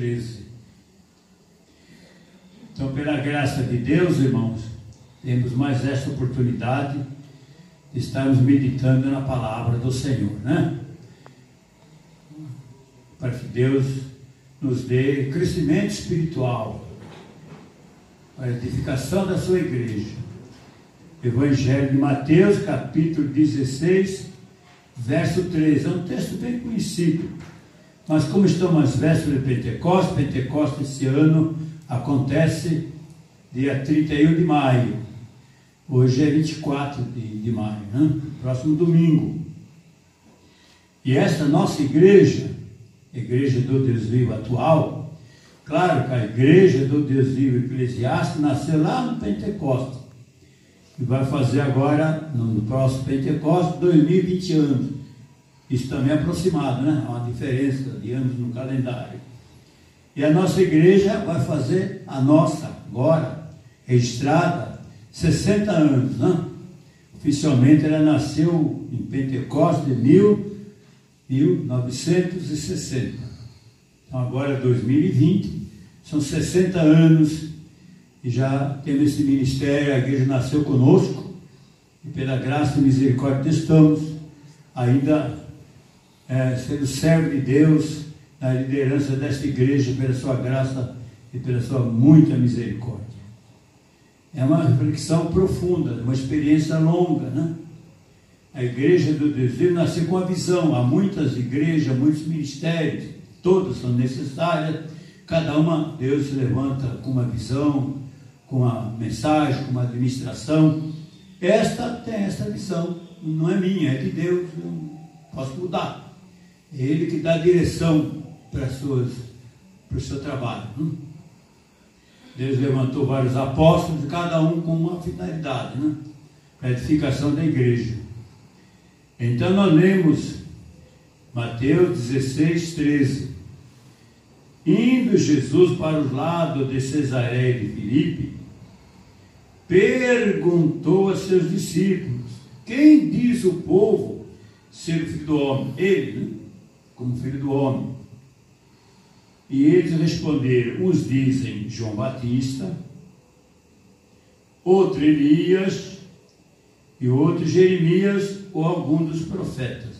13. Então, pela graça de Deus, irmãos, temos mais esta oportunidade de estarmos meditando na palavra do Senhor, né? Para que Deus nos dê crescimento espiritual, a edificação da sua igreja. Evangelho de Mateus, capítulo 16, verso 13. É um texto bem conhecido. Mas como estamos às vésperas de Pentecostes, Pentecostes esse ano acontece dia 31 de maio. Hoje é 24 de, de maio, né? próximo domingo. E essa nossa igreja, igreja do Deus vivo atual, claro que a igreja do Deus vivo eclesiástico nasceu lá no Pentecostes. E vai fazer agora, no próximo Pentecostes, 2020 anos. Isso também é aproximado, né? Há uma diferença de anos no calendário. E a nossa igreja vai fazer a nossa, agora, registrada, 60 anos, né? Oficialmente ela nasceu em Pentecostes de mil, 1960. Então agora é 2020, são 60 anos e já temos esse ministério, a igreja nasceu conosco, e pela graça e misericórdia estamos ainda é, sendo servo de Deus na liderança desta igreja, pela sua graça e pela sua muita misericórdia. É uma reflexão profunda, uma experiência longa, né? A igreja do desejo nasceu com a visão. Há muitas igrejas, muitos ministérios, todas são necessárias. Cada uma, Deus se levanta com uma visão, com uma mensagem, com uma administração. Esta tem essa visão, não é minha, é de Deus, eu posso mudar. É Ele que dá direção para, suas, para o seu trabalho. Né? Deus levantou vários apóstolos, cada um com uma finalidade, né? a edificação da igreja. Então nós lemos Mateus 16, 13. Indo Jesus para os lados de Cesareia de Filipe, perguntou a seus discípulos: Quem diz o povo ser o filho do homem? Ele, né? Como filho do homem. E eles responderam: uns dizem João Batista, outro Elias, e outro Jeremias ou algum dos profetas.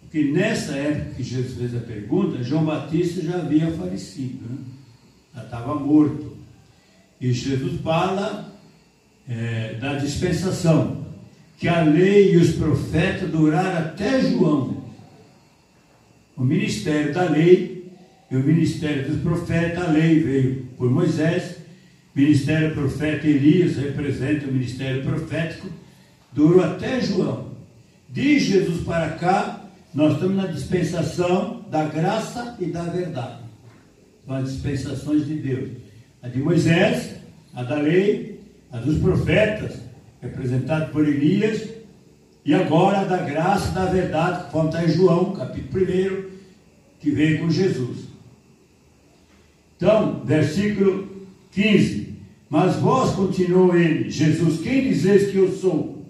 Porque nessa época que Jesus fez a pergunta, João Batista já havia falecido, né? já estava morto. E Jesus fala é, da dispensação, que a lei e os profetas duraram até João. O ministério da lei e o ministério dos profetas, a lei veio por Moisés, ministério profeta Elias representa o ministério profético, durou até João. De Jesus para cá, nós estamos na dispensação da graça e da verdade. São as dispensações de Deus. A de Moisés, a da lei, a dos profetas, representado por Elias, e agora a da graça e da verdade, conforme está em João, capítulo 1, que veio com Jesus. Então, versículo 15. Mas vós, continuou ele, Jesus, quem dizeis que eu sou?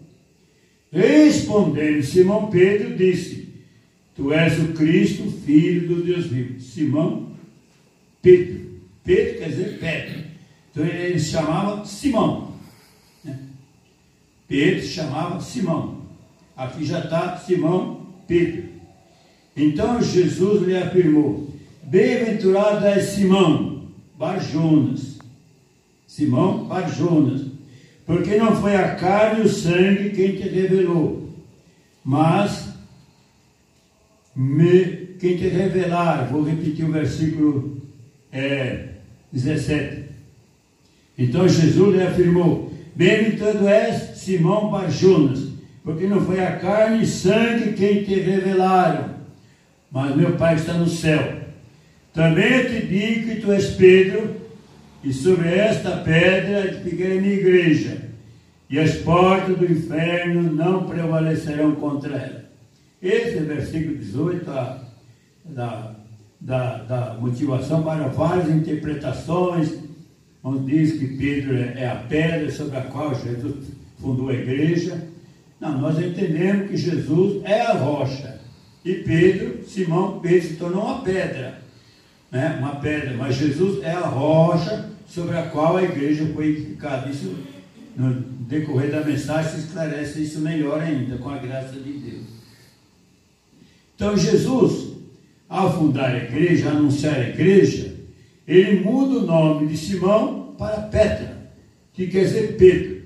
Respondendo Simão Pedro, disse: Tu és o Cristo, filho do Deus vivo. Simão Pedro. Pedro quer dizer Pedro. Então ele se chamava Simão. Né? Pedro chamava Simão. Aqui já está Simão Pedro. Então Jesus lhe afirmou: Bem-aventurado é Simão, Barjonas. Simão Barjonas. Porque não foi a carne e o sangue quem te revelou, mas me, quem te revelar. Vou repetir o versículo é, 17. Então Jesus lhe afirmou: Bem-aventurado és Simão Barjonas, porque não foi a carne e sangue quem te revelaram, mas meu Pai está no céu. Também te digo que tu és Pedro, e sobre esta pedra edificarei minha igreja, e as portas do inferno não prevalecerão contra ela. Esse é o versículo 18 da, da, da, da motivação para várias interpretações. Onde diz que Pedro é, é a pedra sobre a qual Jesus fundou a igreja. Não, nós entendemos que Jesus é a rocha. E Pedro, Simão Pedro, se tornou uma pedra. né, uma pedra, mas Jesus é a rocha sobre a qual a igreja foi edificada. Isso, no decorrer da mensagem, se esclarece isso melhor ainda, com a graça de Deus. Então, Jesus, ao fundar a igreja, anunciar a igreja, ele muda o nome de Simão para Petra, que quer dizer Pedro.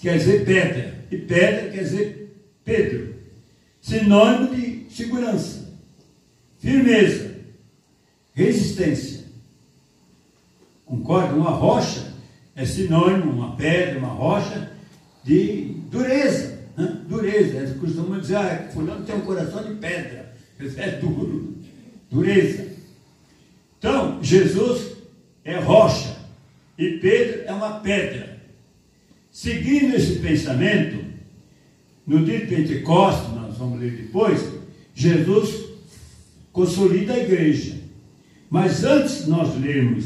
Quer dizer pedra. E pedra quer dizer Pedro. Sinônimo de segurança, firmeza, resistência. Concorda? Uma rocha é sinônimo, uma pedra, uma rocha, de dureza. Né? Dureza. Eles costumam dizer, ah, fulano tem um coração de pedra. É duro. Dureza. Então, Jesus é rocha e Pedro é uma pedra. Seguindo esse pensamento, no dia de Pentecostes, nós vamos ler depois, Jesus consolida a igreja. Mas antes de nós lermos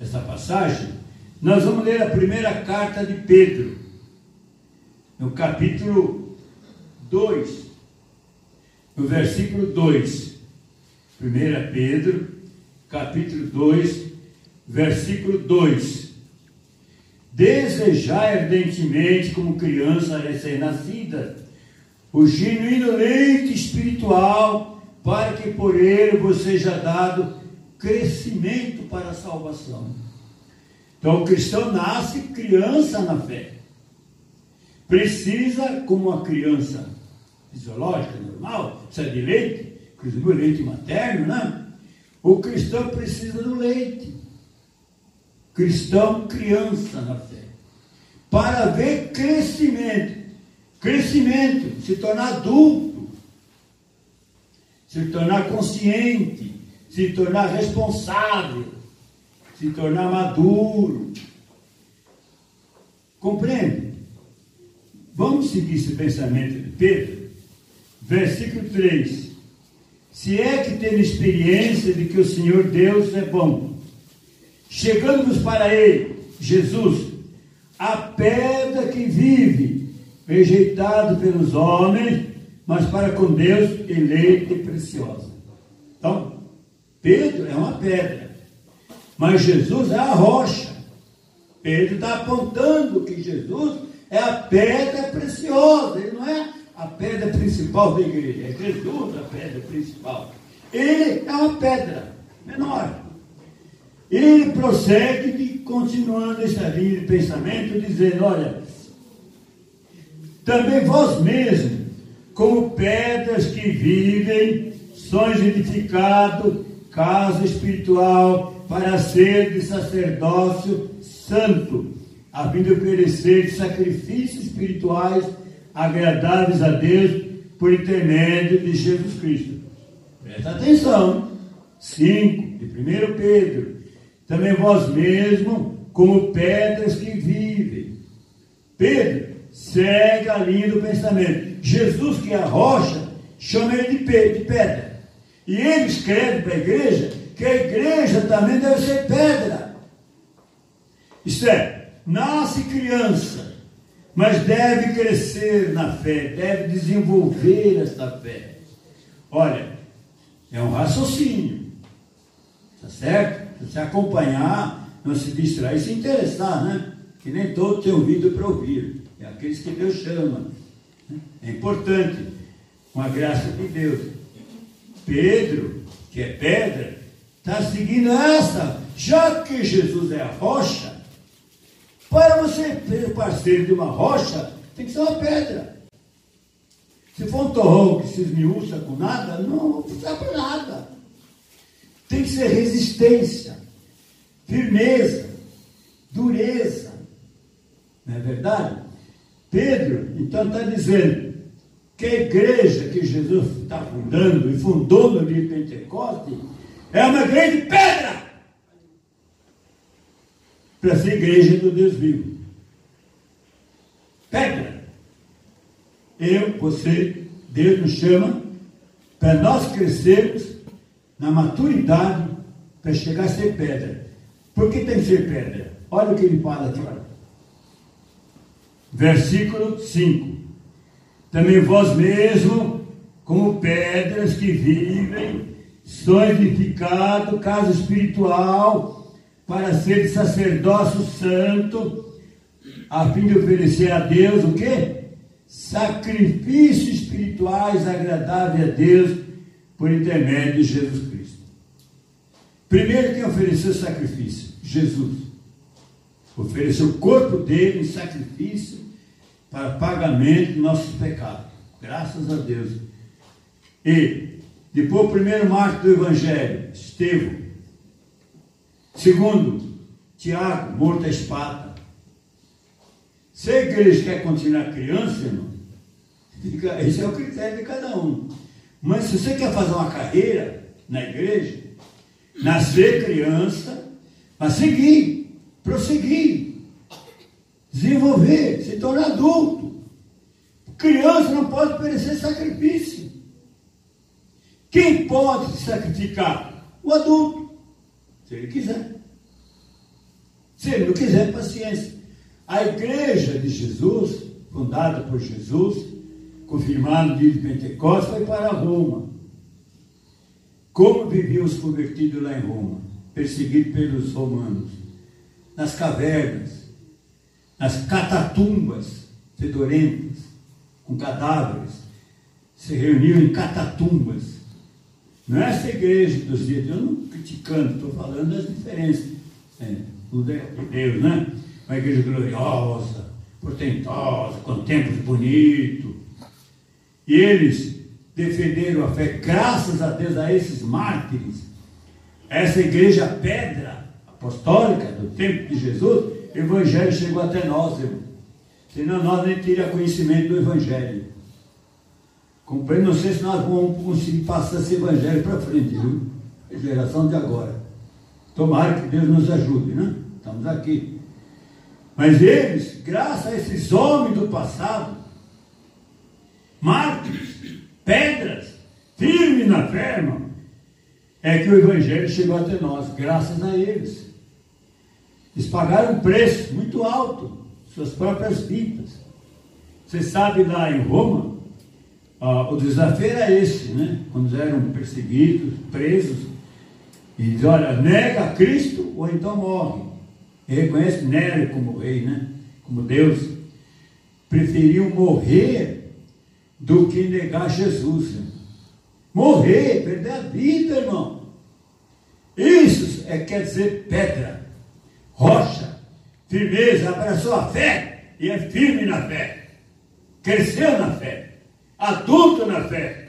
essa passagem, nós vamos ler a primeira carta de Pedro, no capítulo 2, no versículo 2. 1 Pedro, capítulo 2, versículo 2. Desejai ardentemente, como criança recém-nascida, o genuíno leite espiritual, para que por ele vos seja dado crescimento para a salvação. Então o cristão nasce criança na fé. Precisa, como uma criança fisiológica, normal, precisa de leite, inclusive o leite materno, né? O cristão precisa do leite. Cristão, criança na fé. Para ver crescimento. Crescimento, se tornar adulto, se tornar consciente, se tornar responsável, se tornar maduro. Compreende? Vamos seguir esse pensamento de Pedro. Versículo 3. Se é que tem experiência de que o Senhor Deus é bom, chegando-nos para Ele, Jesus, a pedra que vive, rejeitado pelos homens, mas para com Deus eleita e preciosa. Então, Pedro é uma pedra, mas Jesus é a rocha. Pedro está apontando que Jesus é a pedra preciosa, ele não é a pedra principal da igreja, é Jesus a pedra principal. Ele é uma pedra menor. Ele prossegue continuando essa linha de pensamento, dizendo: olha, também vós mesmos, como pedras que vivem, sois edificados casa espiritual para ser de sacerdócio santo, a fim de oferecer sacrifícios espirituais agradáveis a Deus por intermédio de Jesus Cristo. Presta atenção. 5 de 1 Pedro. Também vós mesmo, como pedras que vivem. Pedro segue a linha do pensamento. Jesus, que é a rocha, chama ele de pedra. E ele escreve para a igreja que a igreja também deve ser pedra. Isto é, nasce criança, mas deve crescer na fé, deve desenvolver esta fé. Olha, é um raciocínio, tá certo? Se você acompanhar, não se distrair, se interessar, né? Que nem todos têm ouvido para ouvir, é aqueles que Deus chama. Né? É importante, com a graça de Deus. Pedro, que é pedra, está seguindo essa, já que Jesus é a rocha, para você ser parceiro de uma rocha, tem que ser uma pedra. Se for um torrão que se esmiuça com nada, não precisa para nada. Tem que ser resistência, firmeza, dureza. Não é verdade? Pedro, então, está dizendo: que a igreja que Jesus está fundando e fundou no dia de Pentecostes é uma grande pedra para ser igreja do Deus vivo. Pedra. Eu, você, Deus nos chama para nós crescermos na maturidade para chegar a ser pedra. Por que tem que ser pedra? Olha o que ele fala aqui. Versículo 5 também vós mesmo, como pedras que vivem, sois edificado casa espiritual para ser sacerdócio santo, a fim de oferecer a Deus o quê? Sacrifícios espirituais agradáveis a Deus por intermédio de Jesus Cristo. Primeiro quem ofereceu sacrifício? Jesus. Ofereceu o corpo dele em sacrifício para pagamento de nossos pecados. Graças a Deus. E depois o primeiro marco do Evangelho, Estevão. Segundo, Tiago, morto à espada. Se a igreja quer continuar criança, irmão, esse é o critério de cada um. Mas se você quer fazer uma carreira na igreja, nascer criança, mas seguir, prosseguir, desenvolver, se tornar adulto. Criança não pode oferecer sacrifício. Quem pode se sacrificar? O adulto, se ele quiser. Se ele não quiser, paciência. A igreja de Jesus, fundada por Jesus, confirmado no dia de Pentecostes, foi para Roma. Como viviam os convertidos lá em Roma? Perseguidos pelos romanos. Nas cavernas, nas catatumbas fedorentas, com cadáveres. Se reuniam em catatumbas. Não é essa igreja dos dias de eu não criticando, estou falando das diferenças. É, tudo é de Deus, né? Uma igreja gloriosa, portentosa, com templos bonitos. E eles defenderam a fé, graças a Deus, a esses mártires. Essa igreja pedra apostólica do tempo de Jesus, Evangelho chegou até nós, irmão. Senão nós nem teríamos conhecimento do Evangelho. Compreendo, não sei se nós vamos conseguir passar esse evangelho para frente, viu? A geração de agora. Tomara que Deus nos ajude, né? Estamos aqui. Mas eles, graças a esses homens do passado, mártires, pedras, firmes na fé, é que o Evangelho chegou até nós, graças a eles. Eles pagaram um preço muito alto, suas próprias vidas. Você sabe lá em Roma, ah, o desafio era esse, né? Quando eram perseguidos, presos, e diz, olha, nega Cristo ou então morre. E reconhece Nero como rei, né? Como Deus. Preferiam morrer do que negar Jesus. Né? Morrer, perder a vida, irmão. Isso é, quer dizer pedra, firmeza, abraçou a fé e é firme na fé. Cresceu na fé adulto na fé.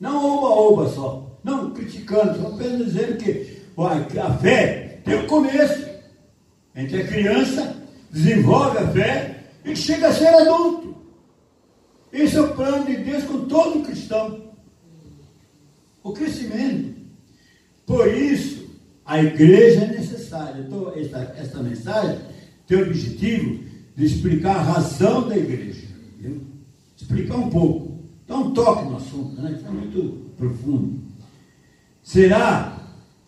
Não oba-oba só. Não criticando, só apenas dizendo que a fé tem um começo. A gente é criança, desenvolve a fé e chega a ser adulto. Esse é o plano de Deus com todo cristão. O crescimento. Por isso, a igreja é necessária. Então, esta, esta mensagem tem o objetivo de explicar a razão da igreja. Entendeu? explicar um pouco. Dá um toque no assunto, né? Isso é muito profundo. Será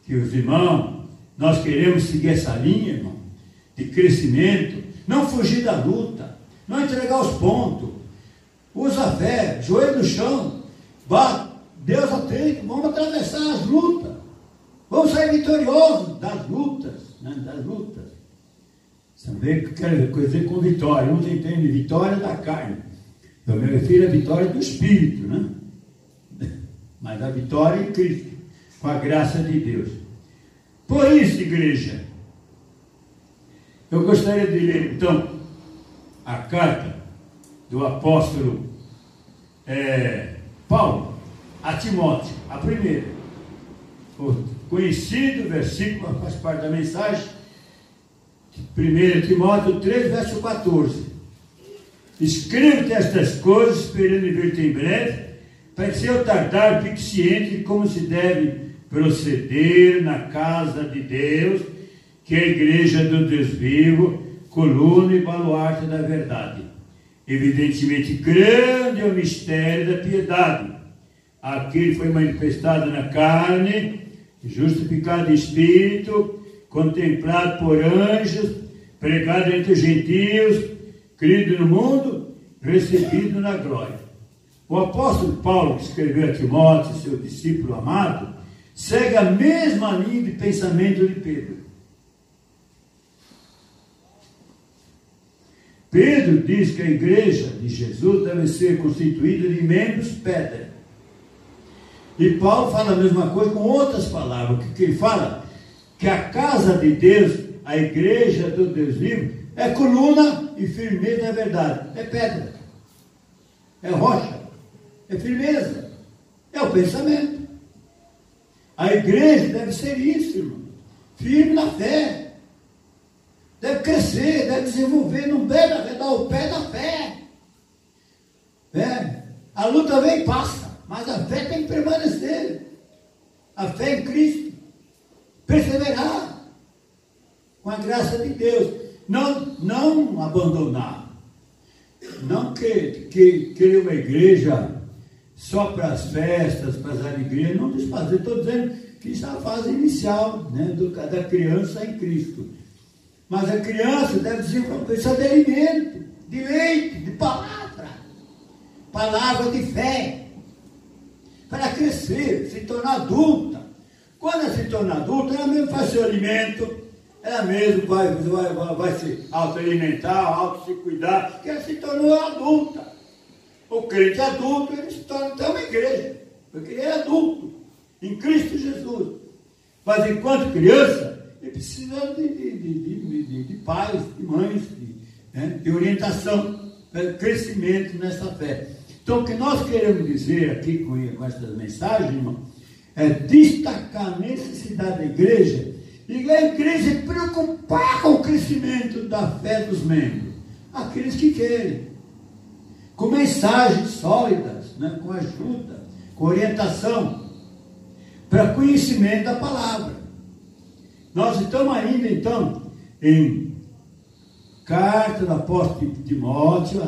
que os irmãos, nós queremos seguir essa linha, irmão, de crescimento, não fugir da luta, não entregar os pontos, usa a fé, joelho no chão, bate, Deus atende, vamos atravessar as lutas, vamos sair vitoriosos das lutas, né? das lutas. Que quer dizer com vitória, uns entendem vitória da carne, eu me refiro à vitória do Espírito, né? Mas a vitória em Cristo, com a graça de Deus. Por isso, igreja, eu gostaria de ler então a carta do apóstolo é, Paulo a Timóteo, a primeira. O conhecido versículo faz parte da mensagem, 1 Timóteo 3, verso 14. Escrevo-te estas coisas, esperando ver-te em breve, para que se eu tardar, fique ciente de como se deve proceder na casa de Deus, que é a igreja do Deus vivo, coluna e baluarte da verdade. Evidentemente, grande é o mistério da piedade. Aquele foi manifestado na carne, justificado em espírito, contemplado por anjos, pregado entre os gentios, crido no mundo, recebido na glória. O apóstolo Paulo, que escreveu a Timóteo, seu discípulo amado, segue a mesma linha de pensamento de Pedro. Pedro diz que a igreja de Jesus deve ser constituída de membros pedra. E Paulo fala a mesma coisa com outras palavras, que ele fala que a casa de Deus, a igreja do Deus vivo, é coluna e firmeza da verdade. É pedra, é rocha, é firmeza, é o pensamento. A igreja deve ser isso, irmão. Firme na fé. Deve crescer, deve desenvolver, não deve dar o pé da fé. É. A luta vem e passa, mas a fé tem que permanecer. A fé em Cristo. Perseverar. Com a graça de Deus. Não, não abandonar. Não que, que, querer uma igreja só para as festas, para as alegrias, não desfazer. Estou dizendo que isso é a fase inicial né, do, da criança em Cristo. Mas a criança deve desenvolver precisa de alimento, de leite, de palavra. Palavra de fé. Para crescer, se tornar adulta. Quando ela se torna adulta, ela mesmo faz seu alimento, ela mesmo vai, vai, vai, vai se autoalimentar, auto se cuidar, porque ela se tornou adulta. O crente adulto, ele se torna até uma igreja, porque ele é adulto, em Cristo Jesus. Mas enquanto criança, ele precisa de, de, de, de, de pais, de mães, de, né, de orientação, de crescimento nessa fé. Então, o que nós queremos dizer aqui com, com essas mensagens, irmão, é destacar a necessidade da igreja e a igreja preocupar com o crescimento da fé dos membros, aqueles que querem com mensagens sólidas, né, com ajuda, com orientação, para conhecimento da palavra. Nós estamos ainda, então, em carta do apóstolo Timóteo,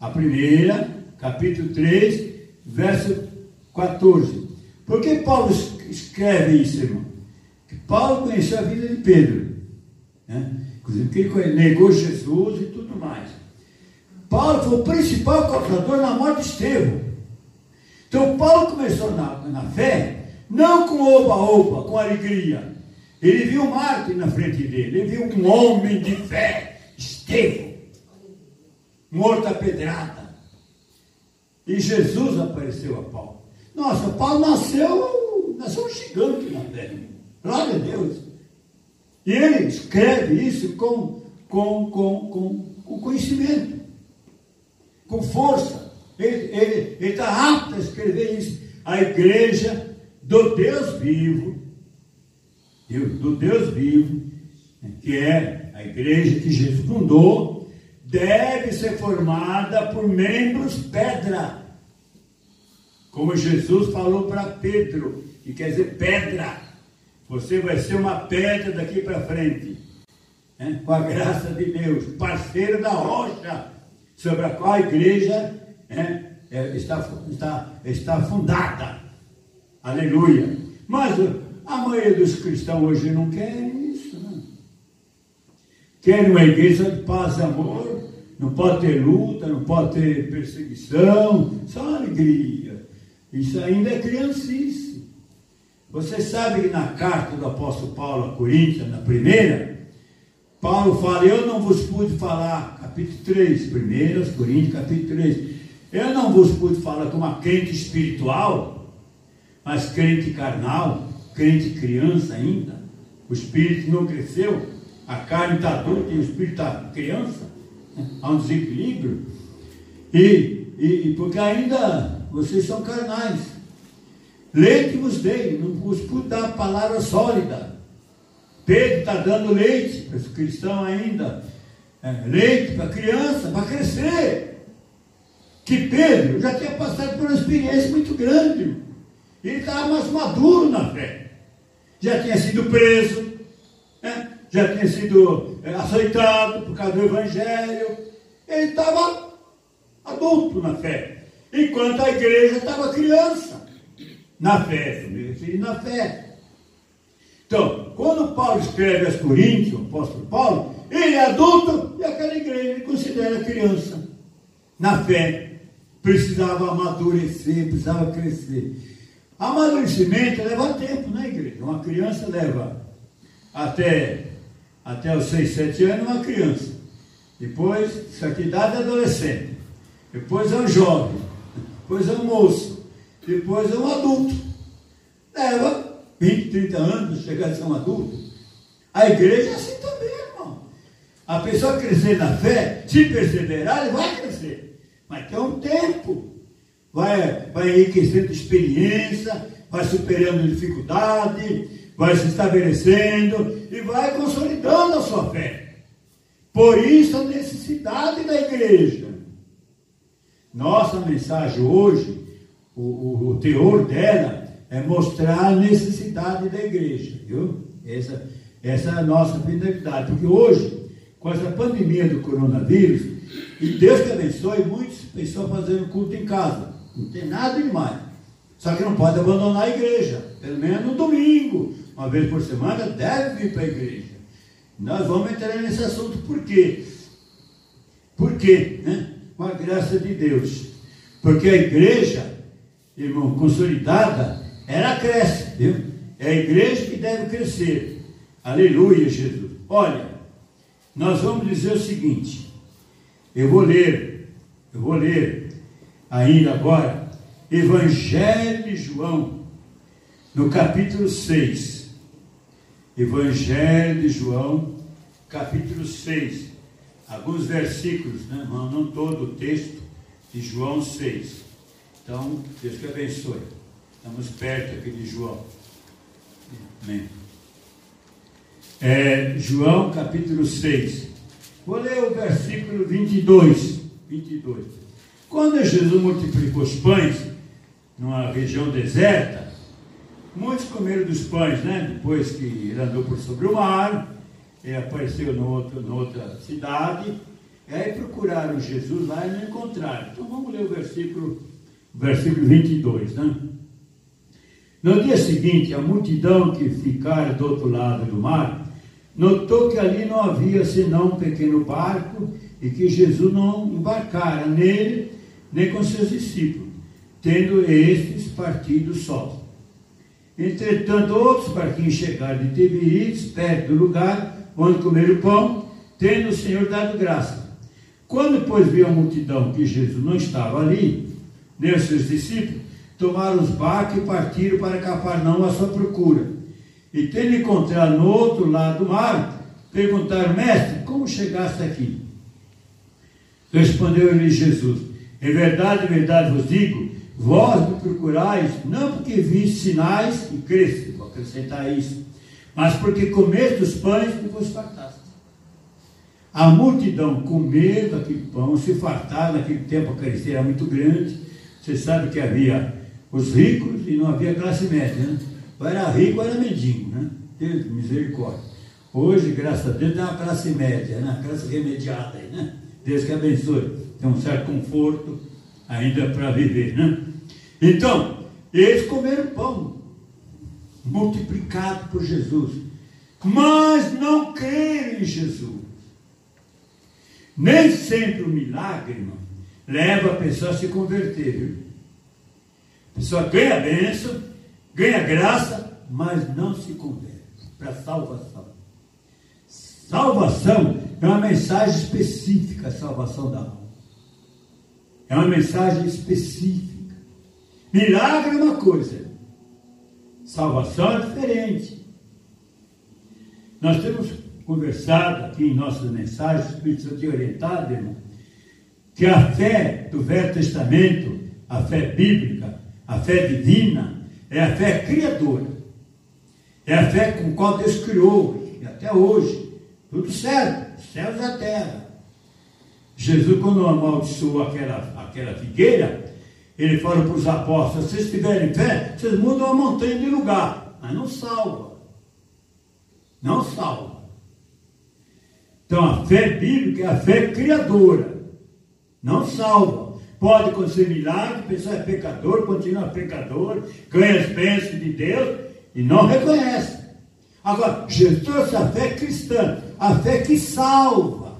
a primeira, capítulo 3, verso 14. Por que Paulo escreve isso, irmão? Paulo conheceu a vida de Pedro. Né? Inclusive, que ele negou Jesus e tudo mais. Paulo foi o principal causador na morte de Estevão. Então Paulo começou na, na fé, não com oba-oba, com alegria. Ele viu Marte na frente dele, ele viu um homem de fé, Estevão, morto a pedrada. E Jesus apareceu a Paulo. Nossa, Paulo nasceu, nasceu um gigante na fé. Glória a Deus. E ele escreve isso com, com, com, com, com conhecimento com força. Ele está apto a escrever isso. A igreja do Deus vivo, do Deus vivo, que é a igreja que Jesus fundou, deve ser formada por membros pedra. Como Jesus falou para Pedro, que quer dizer pedra. Você vai ser uma pedra daqui para frente. Né? Com a graça de Deus, parceiro da rocha sobre a qual a igreja é, é, está, está, está fundada. Aleluia. Mas a maioria dos cristãos hoje não quer isso. Não. Quer uma igreja de paz e amor. Não pode ter luta, não pode ter perseguição, só alegria. Isso ainda é criancice. Você sabe que na carta do apóstolo Paulo a Coríntios, na primeira, Paulo fala, eu não vos pude falar, capítulo 3, 1 Coríntios, capítulo 3, eu não vos pude falar como uma crente espiritual, mas crente carnal, crente criança ainda, o espírito não cresceu, a carne está adulta e o espírito está criança, né? há um desequilíbrio, e, e, porque ainda vocês são carnais, leite vos dei, não vos pude dar palavra sólida, Pedro está dando leite para os cristãos ainda. É, leite para criança, para crescer. Que Pedro já tinha passado por uma experiência muito grande. Ele estava mais maduro na fé. Já tinha sido preso, né? já tinha sido é, açoitado por causa do Evangelho. Ele estava adulto na fé. Enquanto a igreja estava criança na fé. Na fé. Então, quando Paulo escreve aos Coríntios, o apóstolo Paulo, ele é adulto e aquela igreja ele considera criança. Na fé, precisava amadurecer, precisava crescer. Amadurecimento leva tempo, né, igreja? Uma criança leva até, até os 6, 7 anos uma criança. Depois, certa idade, é adolescente. Depois é um jovem. Depois é um moço. Depois é um adulto. Leva 20, 30 anos chegar a ser um adulto. A igreja é assim também, irmão. A pessoa crescer na fé, se perseverar, ele vai crescer. Mas tem um tempo. Vai, vai enriquecendo experiência, vai superando dificuldade, vai se estabelecendo e vai consolidando a sua fé. Por isso a necessidade da igreja. Nossa mensagem hoje, o, o, o teor dela é mostrar a necessidade da igreja, viu? Essa, essa é a nossa finalidade, porque hoje, com essa pandemia do coronavírus, e Deus que abençoe, muitas pessoas fazendo culto em casa, não tem nada demais. Só que não pode abandonar a igreja, pelo menos no domingo, uma vez por semana, deve vir para a igreja. Nós vamos entrar nesse assunto por quê? Por quê? Né? Com a graça de Deus. Porque a igreja, irmão, consolidada, ela cresce, viu? É a igreja que deve crescer. Aleluia, Jesus. Olha, nós vamos dizer o seguinte. Eu vou ler, eu vou ler ainda agora, Evangelho de João, no capítulo 6. Evangelho de João, capítulo 6. Alguns versículos, né, irmão? Não todo o texto de João 6. Então, Deus que abençoe. Estamos perto aqui de João. Amém. É, João capítulo 6. Vou ler o versículo 22. 22. Quando Jesus multiplicou os pães numa região deserta, Muitos comeram dos pães, né? Depois que ele andou por sobre o mar, ele apareceu no outro, noutra cidade, e aí procuraram Jesus lá e não encontraram. Então vamos ler o versículo, versículo 22, né? No dia seguinte, a multidão que ficara do outro lado do mar notou que ali não havia senão um pequeno barco e que Jesus não embarcara nele nem com seus discípulos, tendo estes partido sós. Entretanto, outros barquinhos chegaram de Tiberíades, perto do lugar onde comeram pão, tendo o Senhor dado graça. Quando, pois, viu a multidão que Jesus não estava ali, seus discípulos, tomaram os barcos e partiram para Cafarnaum à sua procura. E tendo encontrado no outro lado do mar, perguntaram, mestre, como chegaste aqui? Respondeu-lhe Jesus, em verdade, em verdade vos digo, Vós me procurais, não porque vi sinais e cresce, vou acrescentar isso, mas porque comeste os pães e vos fartaste. A multidão comeu aquele pão, se fartava, naquele tempo a carecia era muito grande. Você sabe que havia os ricos e não havia classe média, né? Ou era rico ou era mendigo, né? Deus, misericórdia. Hoje, graças a Deus, tem uma classe média, né? Uma classe remediada né? Deus que abençoe. Tem um certo conforto ainda para viver, né? Então, eles comeram pão multiplicado por Jesus, mas não creram em Jesus. Nem sempre o milagre, irmão, leva a pessoa a se converter. Viu? A pessoa ganha bênção, ganha graça, mas não se converte para salvação. Salvação é uma mensagem específica, a salvação da alma. É uma mensagem específica. Milagre é uma coisa, salvação é diferente. Nós temos conversado aqui em nossas mensagens, o Espírito Santo orientado, irmão, que a fé do Velho Testamento, a fé bíblica, a fé divina, é a fé criadora. É a fé com qual Deus criou, e até hoje, tudo certo, céus e a terra. Jesus, quando amaldiçoou aquela, aquela figueira, ele fala para os apóstolos: se vocês tiverem fé, vocês mudam a montanha de lugar, mas não salva. Não salva. Então a fé bíblica é a fé criadora, não salva. Pode acontecer milagre, a pessoa é pecador, continua pecador, ganha as bênçãos de Deus e não reconhece. Agora, Jesus trouxe a fé cristã, a fé que salva.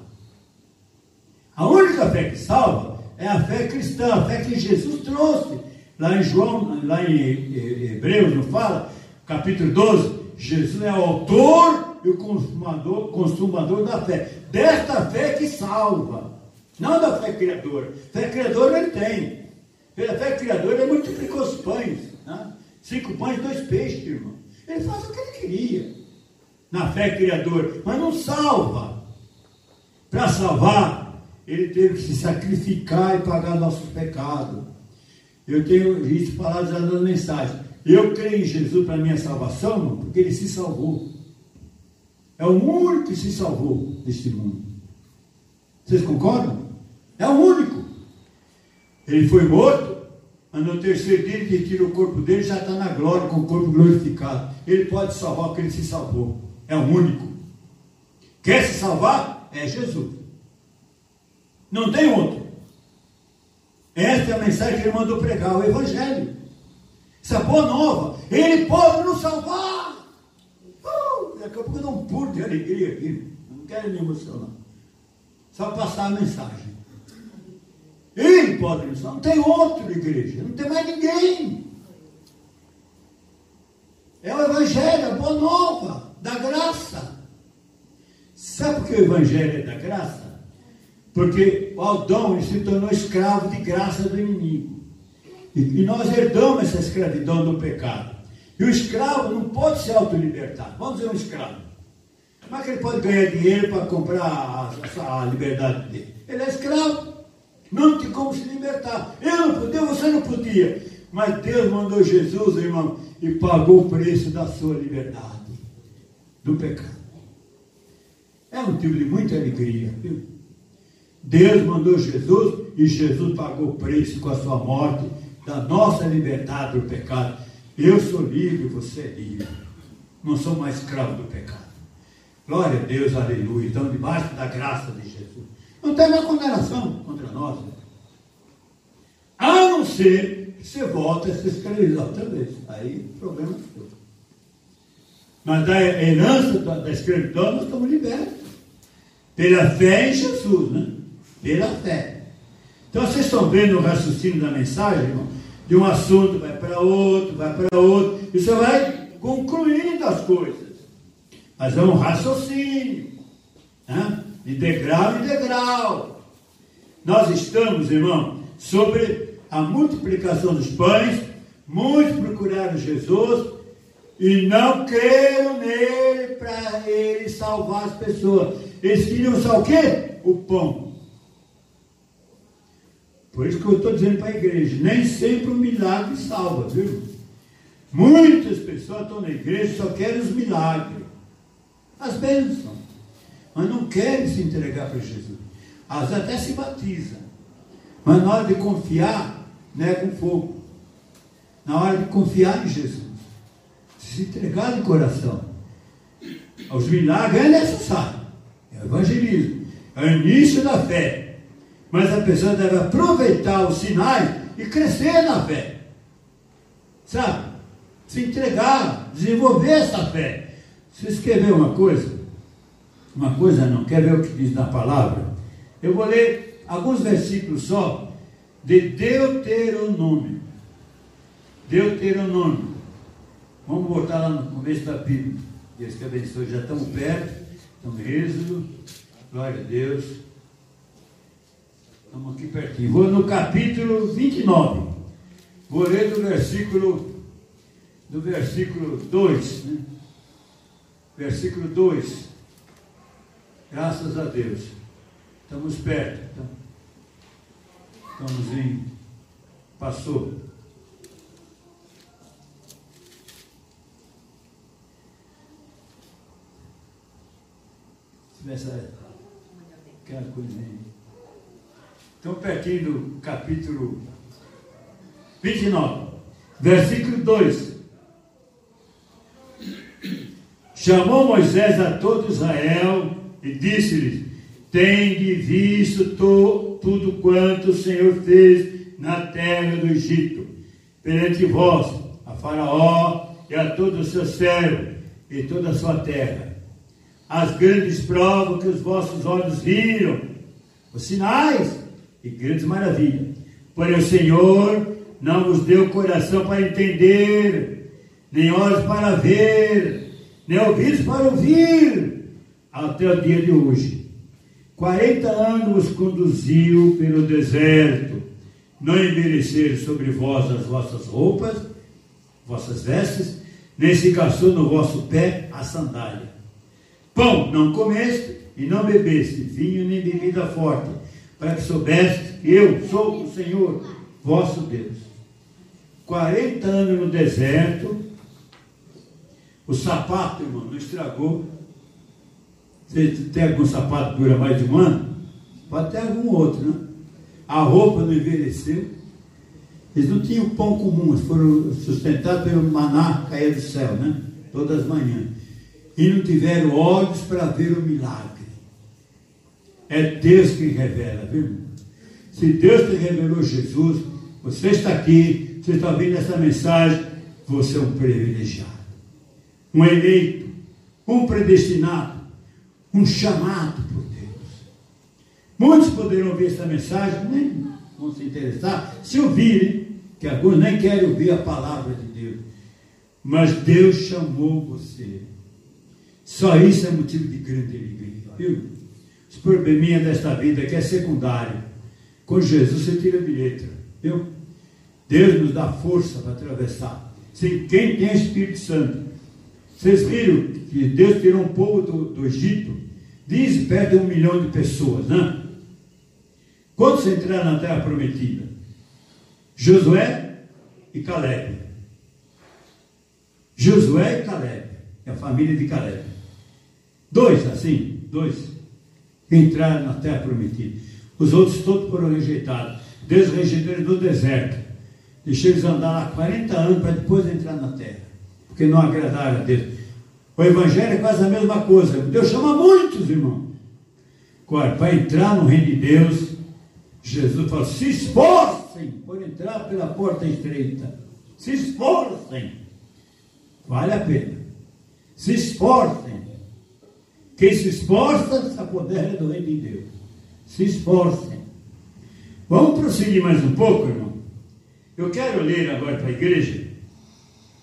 A única fé que salva é a fé cristã, a fé que Jesus trouxe Lá em João, lá em Hebreus, não fala? Capítulo 12, Jesus é o autor e o consumador, consumador da fé. Desta fé que salva. Não da fé criadora. Fé criadora ele tem. Pela fé criadora ele multiplicou os pães. Né? Cinco pães e dois peixes, irmão. Ele faz o que ele queria. Na fé criadora. Mas não salva. Para salvar, ele teve que se sacrificar e pagar nossos pecados. Eu tenho isso falado já nas mensagens. Eu creio em Jesus para minha salvação, porque ele se salvou. É o único que se salvou deste mundo. Vocês concordam? É o único. Ele foi morto, mas no terceiro dia ele tira o corpo dele já está na glória, com o corpo glorificado. Ele pode salvar porque ele se salvou. É o único. Quer se salvar? É Jesus. Não tem outro. Esta é a mensagem que ele mandou pregar, o Evangelho. Essa boa nova. Ele pode nos salvar. Uh, daqui a pouco eu dou um pulo de alegria aqui. Não quero me emocionar. Só passar a mensagem. Ele pode salvar. Não tem outro igreja. Não tem mais ninguém. É o Evangelho, a boa nova, da graça. Sabe por que o Evangelho é da graça? Porque o Aldão se tornou escravo de graça do inimigo. E, e nós herdamos essa escravidão do pecado. E o escravo não pode se autolibertar. Vamos dizer um escravo. Como é que ele pode ganhar dinheiro para comprar a, a, a, liberdade dele? Ele é escravo. Não tem como se libertar. Eu não podia, você não podia. Mas Deus mandou Jesus, irmão, e pagou o preço da sua liberdade, do pecado. É um motivo de muita alegria, viu? Deus mandou Jesus e Jesus pagou o preço com a sua morte da nossa liberdade do pecado. Eu sou livre, você é livre. Não sou mais escravo do pecado. Glória a Deus, aleluia. Então, debaixo da graça de Jesus. Não tem mais condenação contra nós. Né? A não ser que você volte a se escravizar outra vez. Aí o problema é seu. Mas da herança da, da escravidão nós estamos libertos. Pela fé em Jesus, né? Pela fé. Então vocês estão vendo o raciocínio da mensagem, irmão? De um assunto vai para outro, vai para outro, e você vai concluindo as coisas. Mas é um raciocínio, né? De degrau em degrau. Nós estamos, irmão, sobre a multiplicação dos pães, muitos procuraram Jesus e não creram nele para ele salvar as pessoas. Eles queriam só o quê? O pão. Por isso que eu estou dizendo para a igreja, nem sempre o milagre salva, viu? Muitas pessoas estão na igreja e só querem os milagres, as bênçãos, mas não querem se entregar para Jesus. Elas até se batizam, mas na hora de confiar, nega um fogo. Na hora de confiar em Jesus, se entregar de coração. Os milagres é necessário, é evangelismo, é o início da fé. Mas a pessoa deve aproveitar os sinais e crescer na fé. Sabe? Se entregar, desenvolver essa fé. Se escrever uma coisa, uma coisa não, quer ver o que diz na palavra? Eu vou ler alguns versículos só de Deuteronômio. Deuteronômio. Vamos botar lá no começo da Bíblia. Deus que abençoe, já estamos perto. Estamos êxodo. Glória a Deus. Estamos aqui pertinho. Vou no capítulo 29. Vou ler do versículo, do versículo 2. Né? Versículo 2. Graças a Deus. Estamos perto. Então, estamos em. Passou. Se tivesse aquela coisinha. Então, pertinho do capítulo 29, versículo 2. Chamou Moisés a todo Israel e disse-lhes: Tende visto to, tudo quanto o Senhor fez na terra do Egito, perante vós, a Faraó e a todos os seus servos e toda a sua terra. As grandes provas que os vossos olhos viram, os sinais e grandes maravilhas. Porém, o Senhor não vos deu coração para entender, nem olhos para ver, nem ouvidos para ouvir, até o dia de hoje. 40 anos conduziu pelo deserto, não envelheceram sobre vós as vossas roupas, vossas vestes, nem se caçou no vosso pé a sandália. Pão não comeste e não bebeste, vinho nem bebida forte, para que soubeste que eu sou o Senhor, vosso Deus. 40 anos no deserto, o sapato, irmão, não estragou. Você tem algum sapato que dura mais de um ano? Pode ter algum outro, né? A roupa não envelheceu. Eles não tinham pão comum, eles foram sustentados pelo maná caía do céu, né? Todas as manhãs. E não tiveram olhos para ver o milagre. É Deus que revela, viu? Se Deus te revelou Jesus, você está aqui, você está ouvindo essa mensagem, você é um privilegiado, um eleito, um predestinado, um chamado por Deus. Muitos poderão ouvir essa mensagem, nem vão se interessar, se ouvirem, que alguns nem querem ouvir a palavra de Deus. Mas Deus chamou você. Só isso é motivo de grande alegria, viu? Os probleminhas desta vida que é secundário. Com Jesus você tira de letra, viu? Deus nos dá força para atravessar. Sem quem tem Espírito Santo. Vocês viram que Deus tirou um povo do, do Egito, diz perto de um milhão de pessoas, né? Quantos entraram na terra prometida? Josué e Caleb. Josué e Caleb. É a família de Caleb. Dois, assim, dois, entraram na terra prometida. Os outros todos foram rejeitados. Deus rejeitou eles no deserto. Deixou eles andar lá 40 anos para depois entrar na terra. Porque não agradaram a Deus. O Evangelho é quase a mesma coisa. Deus chama muitos, irmão. Para entrar no reino de Deus, Jesus falou: se esforcem por entrar pela porta estreita. Se esforcem. Vale a pena. Se esforcem. Quem se esforça se apodera do reino de Deus. Se esforcem. Vamos prosseguir mais um pouco, irmão. Eu quero ler agora para a igreja.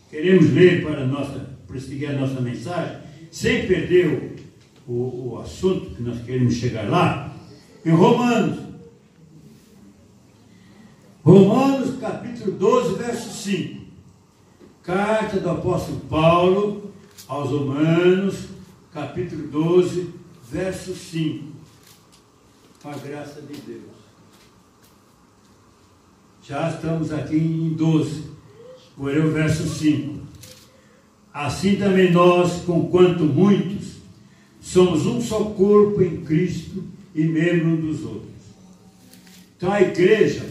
Queremos ler para nossa, a nossa mensagem, sem perder o, o, o assunto que nós queremos chegar lá. Em Romanos. Romanos capítulo 12, verso 5. Carta do apóstolo Paulo aos Romanos, capítulo 12, verso 5. Com a graça de Deus. Já estamos aqui em 12, porém o verso 5. Assim também nós, conquanto muitos, somos um só corpo em Cristo e membro um dos outros. Então a igreja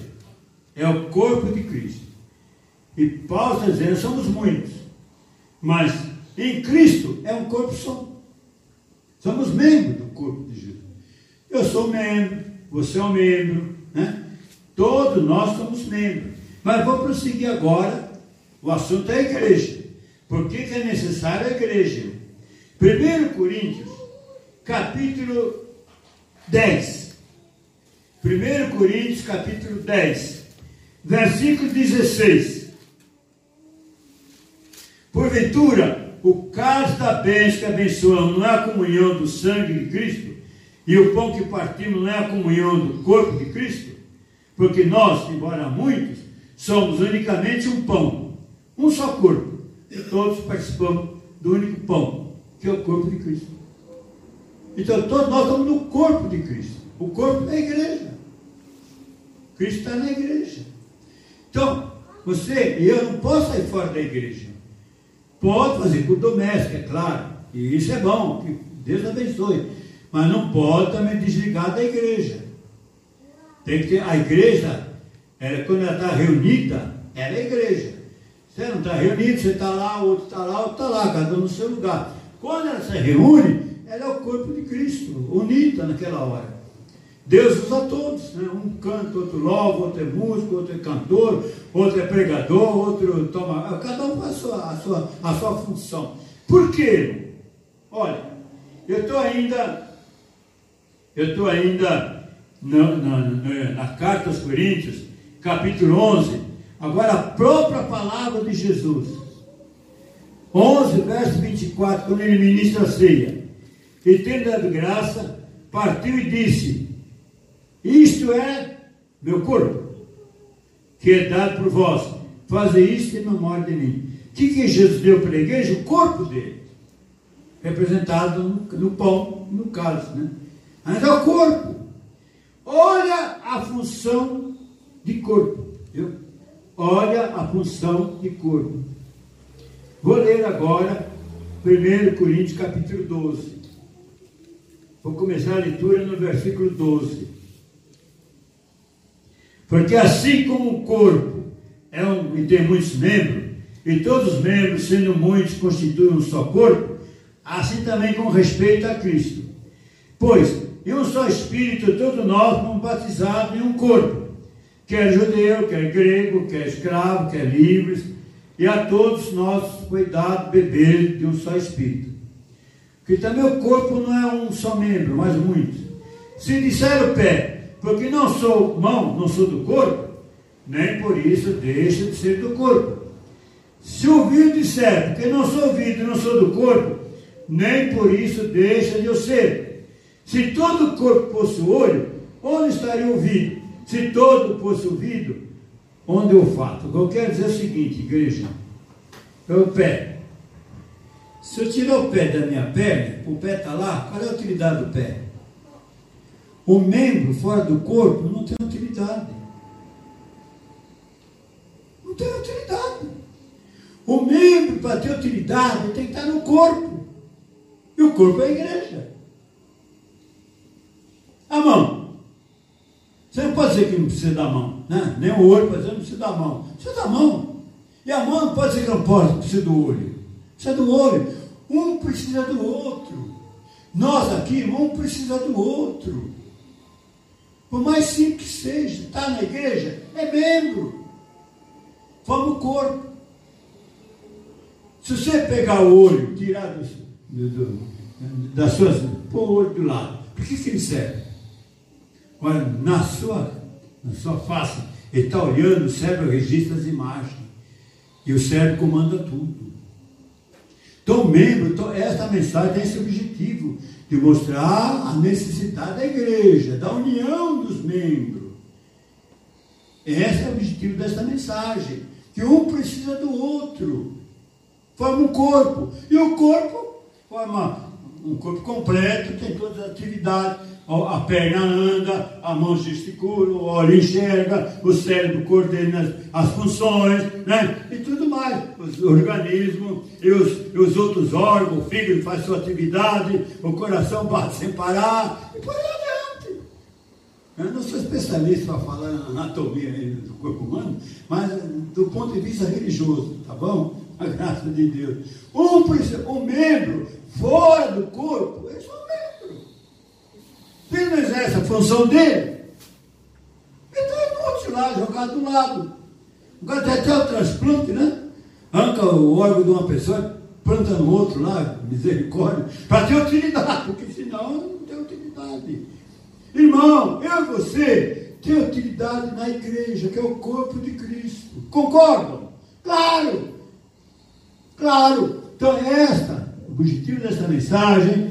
é o corpo de Cristo. E Paulo está dizendo, somos muitos, mas em Cristo é um corpo só. Somos membros do corpo de Jesus. Eu sou membro, você é um membro, né? Todos nós somos membros. Mas vou prosseguir agora. O assunto é a igreja. Por que, que é necessária a igreja? 1 Coríntios, capítulo 10. 1 Coríntios, capítulo 10, versículo 16. Porventura, o caso da bênção que abençoamos não é a comunhão do sangue de Cristo, e o pão que partimos não é a comunhão do corpo de Cristo? Porque nós, embora muitos, somos unicamente um pão, um só corpo. E todos participamos do único pão, que é o corpo de Cristo. Então todos nós estamos no corpo de Cristo. O corpo é a igreja. Cristo está na igreja. Então, você e eu não posso sair fora da igreja. Pode fazer culto doméstico, é claro. E isso é bom, que Deus abençoe. Mas não pode também desligar da igreja. Tem que ter, a igreja, ela, quando ela está reunida, ela é igreja. Você não está reunido, você está lá, o outro está lá, o outro está lá, cada um no seu lugar. Quando ela se reúne, ela é o corpo de Cristo, unida naquela hora. Deus usa todos, né? um canta, outro louva, outro é músico, outro é cantor, outro é pregador, outro toma. Cada um faz a sua, a sua, a sua função. Por quê? Olha, eu estou ainda, eu estou ainda na, na, na, na carta aos Coríntios, capítulo 11, Agora, a própria palavra de Jesus. 11, verso 24, quando ele ministra a ceia. E tendo dado graça, partiu e disse: Isto é meu corpo, que é dado por vós. Faze isto em memória de mim. O que, que Jesus deu para a igreja? O corpo dele. Representado no, no pão, no cálice. Né? Mas é o corpo. Olha a função de corpo. Viu? Olha a função de corpo. Vou ler agora 1 Coríntios capítulo 12. Vou começar a leitura no versículo 12. Porque assim como o corpo é um, e tem muitos membros, e todos os membros, sendo muitos, constituem um só corpo, assim também com respeito a Cristo. Pois, em um só Espírito, todos nós fomos batizados em um corpo, quer judeu, quer grego, quer escravo, quer livres, e a todos nós foi dado beber de um só Espírito. Que também o corpo não é um só membro, mas muitos. Se disser o pé, porque não sou mão, não sou do corpo, nem por isso deixa de ser do corpo. Se o ouvido disser, porque não sou ouvido, não sou do corpo, nem por isso deixa de eu ser. Se todo o corpo fosse olho, onde estaria o ouvido? Se todo fosse ouvido, onde o fato? O que eu quero dizer é o seguinte, igreja, o pé. Se eu tirar o pé da minha perna, o pé está lá, qual é a utilidade do pé? O membro fora do corpo não tem utilidade. Não tem utilidade. O membro, para ter utilidade, tem que estar no corpo. E o corpo é a igreja. A mão. Você não pode dizer que não precisa da mão. Né? Nem o olho, por exemplo, não precisa da mão. Precisa da mão. E a mão não pode dizer que não pode, precisa do olho. Precisa do olho. Um precisa do outro. Nós aqui, um precisa do outro. Por mais simples que seja, está na igreja, é membro. O corpo. Se você pegar o olho, tirar do, do, das suas. pôr o olho do lado, por que, que ele serve? Na sua, na sua face, ele está olhando, o cérebro registra as imagens. E o cérebro comanda tudo. Então, membro, então, esta mensagem tem esse objetivo de mostrar a necessidade da igreja, da união dos membros. Esse é o objetivo desta mensagem. Que um precisa do outro. Forma um corpo. E o corpo forma um corpo completo, tem todas as atividades a perna anda, a mão gesticula, o olho enxerga, o cérebro coordena as, funções, né? E tudo mais. Os organismos e os, e os outros órgãos, o fígado faz sua atividade, o coração bate sem parar, e por aí adiante. Eu não sou especialista para falar na anatomia do corpo humano, mas do ponto de vista religioso, tá bom? A graça de Deus. Um, um membro fora do corpo, é só ele não exerce a função dele. Então é inútil lá, jogado do lado. O cara tem até o transplante, né? Arranca o órgão de uma pessoa, planta no outro lá, misericórdia, para ter utilidade, porque senão não tem utilidade. Irmão, eu e você tem utilidade na igreja, que é o corpo de Cristo. Concordam? Claro! Claro! Então, esta, objetivo desta mensagem,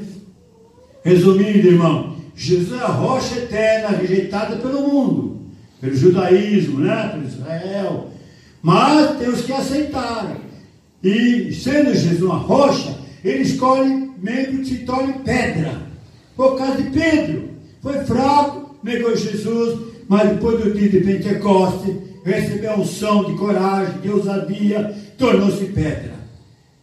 resumindo, irmão, Jesus é a rocha eterna, rejeitada pelo mundo, pelo judaísmo, né? pelo Israel. Mas tem os que aceitaram. E sendo Jesus uma rocha, ele escolhe membro que se torne pedra. Por causa de Pedro. Foi fraco, negou Jesus, mas depois do dia de Pentecoste, recebeu a unção de coragem, de ousadia, tornou-se pedra.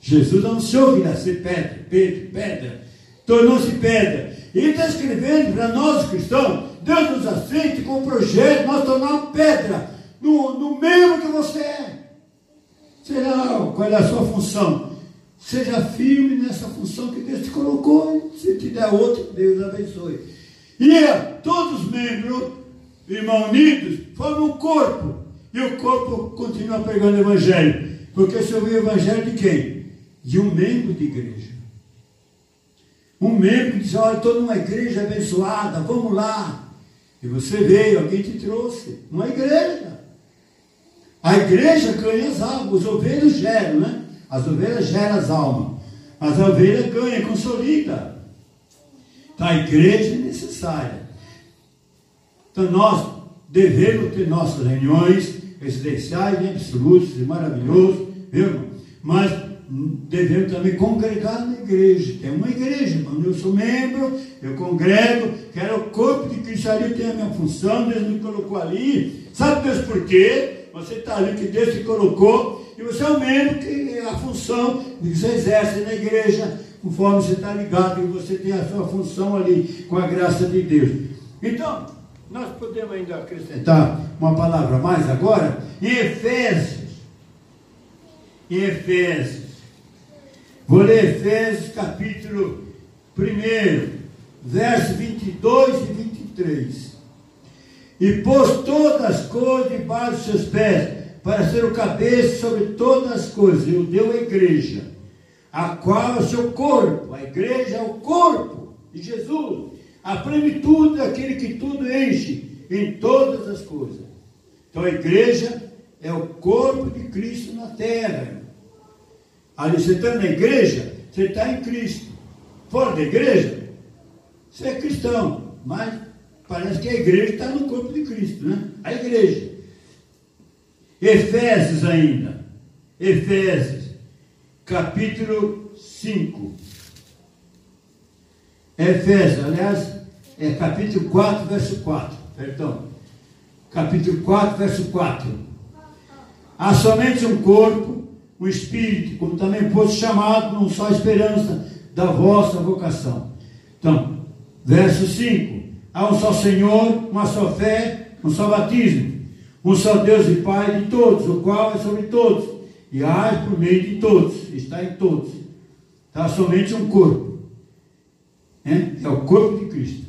Jesus anunciou que ia ser pedra, Pedro, pedra. Tornou-se pedra. E está escrevendo para nós cristãos, Deus nos aceite com o projeto, nós tornamos pedra no, no meio que você é. Será qual é a sua função? Seja firme nessa função que Deus te colocou. Se te der outra, Deus abençoe. E todos os membros, irmãos unidos, formam um corpo. E o corpo continua pregando o evangelho. Porque se ouvir o evangelho de quem? De um membro de igreja. Um membro disse, olha, estou numa igreja abençoada, vamos lá. E você veio, alguém te trouxe. Uma igreja. A igreja ganha as almas, os ovelhos geram, né? As ovelhas geram as almas. Mas a ovelha ganha, consolida. Então a igreja é necessária. Então nós devemos ter nossas reuniões residenciais e absolutas e maravilhosos, viu? Mas devemos também congregar na igreja. Tem uma igreja, irmão. Eu sou membro, eu congrego, quero o corpo de Cristo ali, tem a minha função, Deus me colocou ali. Sabe Deus por quê? Você está ali que Deus te colocou, e você é um membro que é a função que você exerce na igreja, conforme você está ligado, e você tem a sua função ali, com a graça de Deus. Então, nós podemos ainda acrescentar uma palavra mais agora, em Efésios. Em Efésios. Vou ler Efésios capítulo 1, versos 22 e 23. E pôs todas as coisas debaixo dos seus pés, para ser o cabeça sobre todas as coisas, e o deu a igreja, a qual é o seu corpo. A igreja é o corpo de Jesus, a plenitude daquele que tudo enche em todas as coisas. Então a igreja é o corpo de Cristo na terra. Ali você está na igreja, você está em Cristo. Fora da igreja, você é cristão, mas parece que a igreja está no corpo de Cristo, né? A igreja. Efésios ainda. Efésios, capítulo 5. Efésios, aliás, é capítulo 4, verso 4. Perdão. Capítulo 4, verso 4. Há somente um corpo o Espírito, como também fosse chamado num só esperança da vossa vocação. Então, verso 5: Há um só Senhor, uma só fé, um só batismo, um só Deus e Pai de todos, o qual é sobre todos, e age por meio de todos, está em todos. Está somente um corpo. Né? É o corpo de Cristo.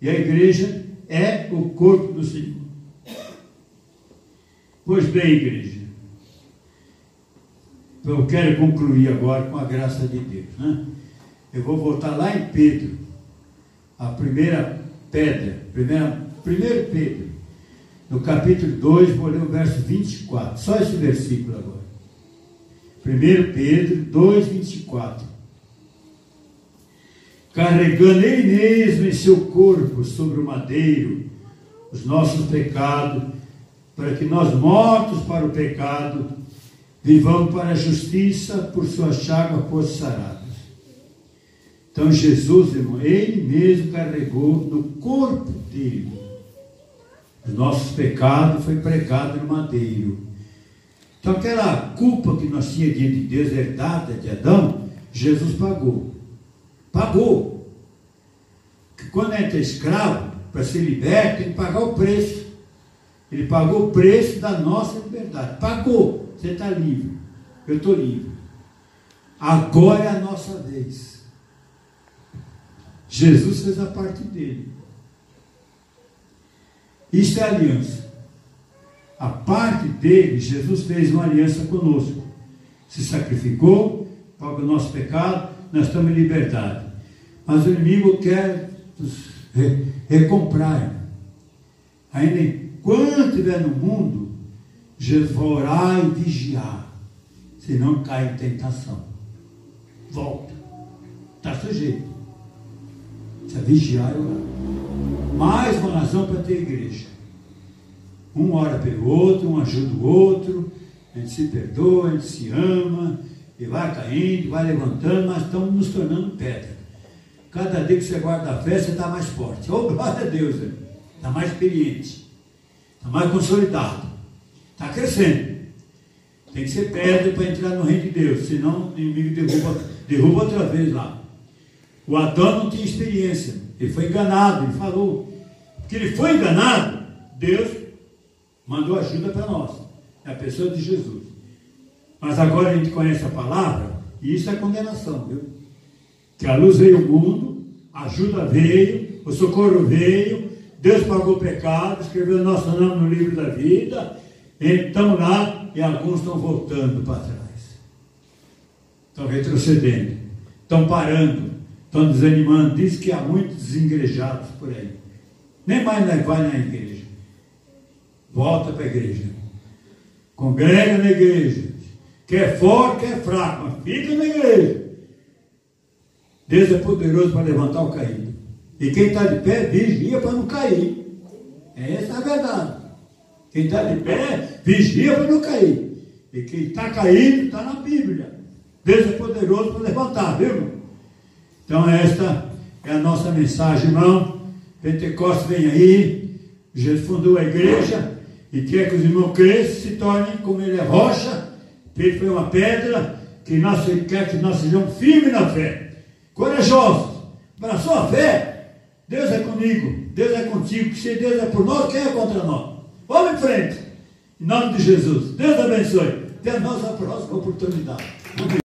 E a igreja é o corpo do Senhor. Pois bem, igreja. Então, eu quero concluir agora com a graça de Deus. Né? Eu vou voltar lá em Pedro, a primeira pedra, primeira, primeiro Pedro, no capítulo 2, vou ler o verso 24, só esse versículo agora. 1 Pedro 2, 24. Carregando ele mesmo em seu corpo sobre o madeiro os nossos pecados, para que nós, mortos para o pecado, Vivamos para a justiça, por sua chaga fosse sarados. Então Jesus, irmão, ele mesmo carregou no corpo dele. Os nossos pecados foi pregado no madeiro. Então aquela culpa que nós tínhamos diante de Deus, herdada de Adão, Jesus pagou. Pagou. Que quando a gente é escravo, para ser liberto, tem que pagar o preço. Ele pagou o preço da nossa liberdade. Pagou. Você está livre. Eu estou livre. Agora é a nossa vez. Jesus fez a parte dele. Isso é aliança. A parte dele, Jesus fez uma aliança conosco. Se sacrificou, paga o nosso pecado, nós estamos em liberdade. Mas o inimigo quer nos recomprar. Ainda enquanto estiver no mundo, orar e vigiar, senão cai em tentação. Volta. Está sujeito. Precisa vigiar e orar. Mais uma razão para ter igreja. Um ora pelo outro, um ajuda o outro, a gente se perdoa, a gente se ama, e vai caindo, vai levantando, mas estamos nos tornando pedra. Cada dia que você guarda a fé, você está mais forte. Oh, glória a Deus, está mais experiente, está mais consolidado. Está crescendo. Tem que ser pedra para entrar no reino de Deus, senão o inimigo derruba, derruba outra vez lá. O Adão não tinha experiência, ele foi enganado, ele falou. Porque ele foi enganado, Deus mandou ajuda para nós. É a pessoa de Jesus. Mas agora a gente conhece a palavra, e isso é condenação, viu? Que a luz veio ao mundo, a ajuda veio, o socorro veio, Deus pagou o pecado, escreveu nosso nome no livro da vida, estão lá e alguns estão voltando para trás. Estão retrocedendo. Estão parando. Estão desanimando. Diz que há muitos desengrejados por aí. Nem mais vai na igreja. Volta para a igreja. Congrega na igreja. Quer forte, quer fraco, mas fica na igreja. Deus é poderoso para levantar o caído. E quem está de pé, vigia para não cair. Essa é a verdade. Quem está de pé, vigia para não cair. E quem está caído, está na Bíblia. Deus é poderoso para levantar, viu, irmão? Então, esta é a nossa mensagem, irmão. Pentecostes vem aí. Jesus fundou a igreja e quer que os irmãos cresçam, se tornem como ele é rocha, que ele foi uma pedra, que nós, quer que nós sejamos firmes na fé, corajosos, para a fé. Deus é comigo, Deus é contigo, se Deus é por nós, quem é contra nós? Vamos em frente, em nome de Jesus. Deus abençoe. Até a nossa próxima oportunidade.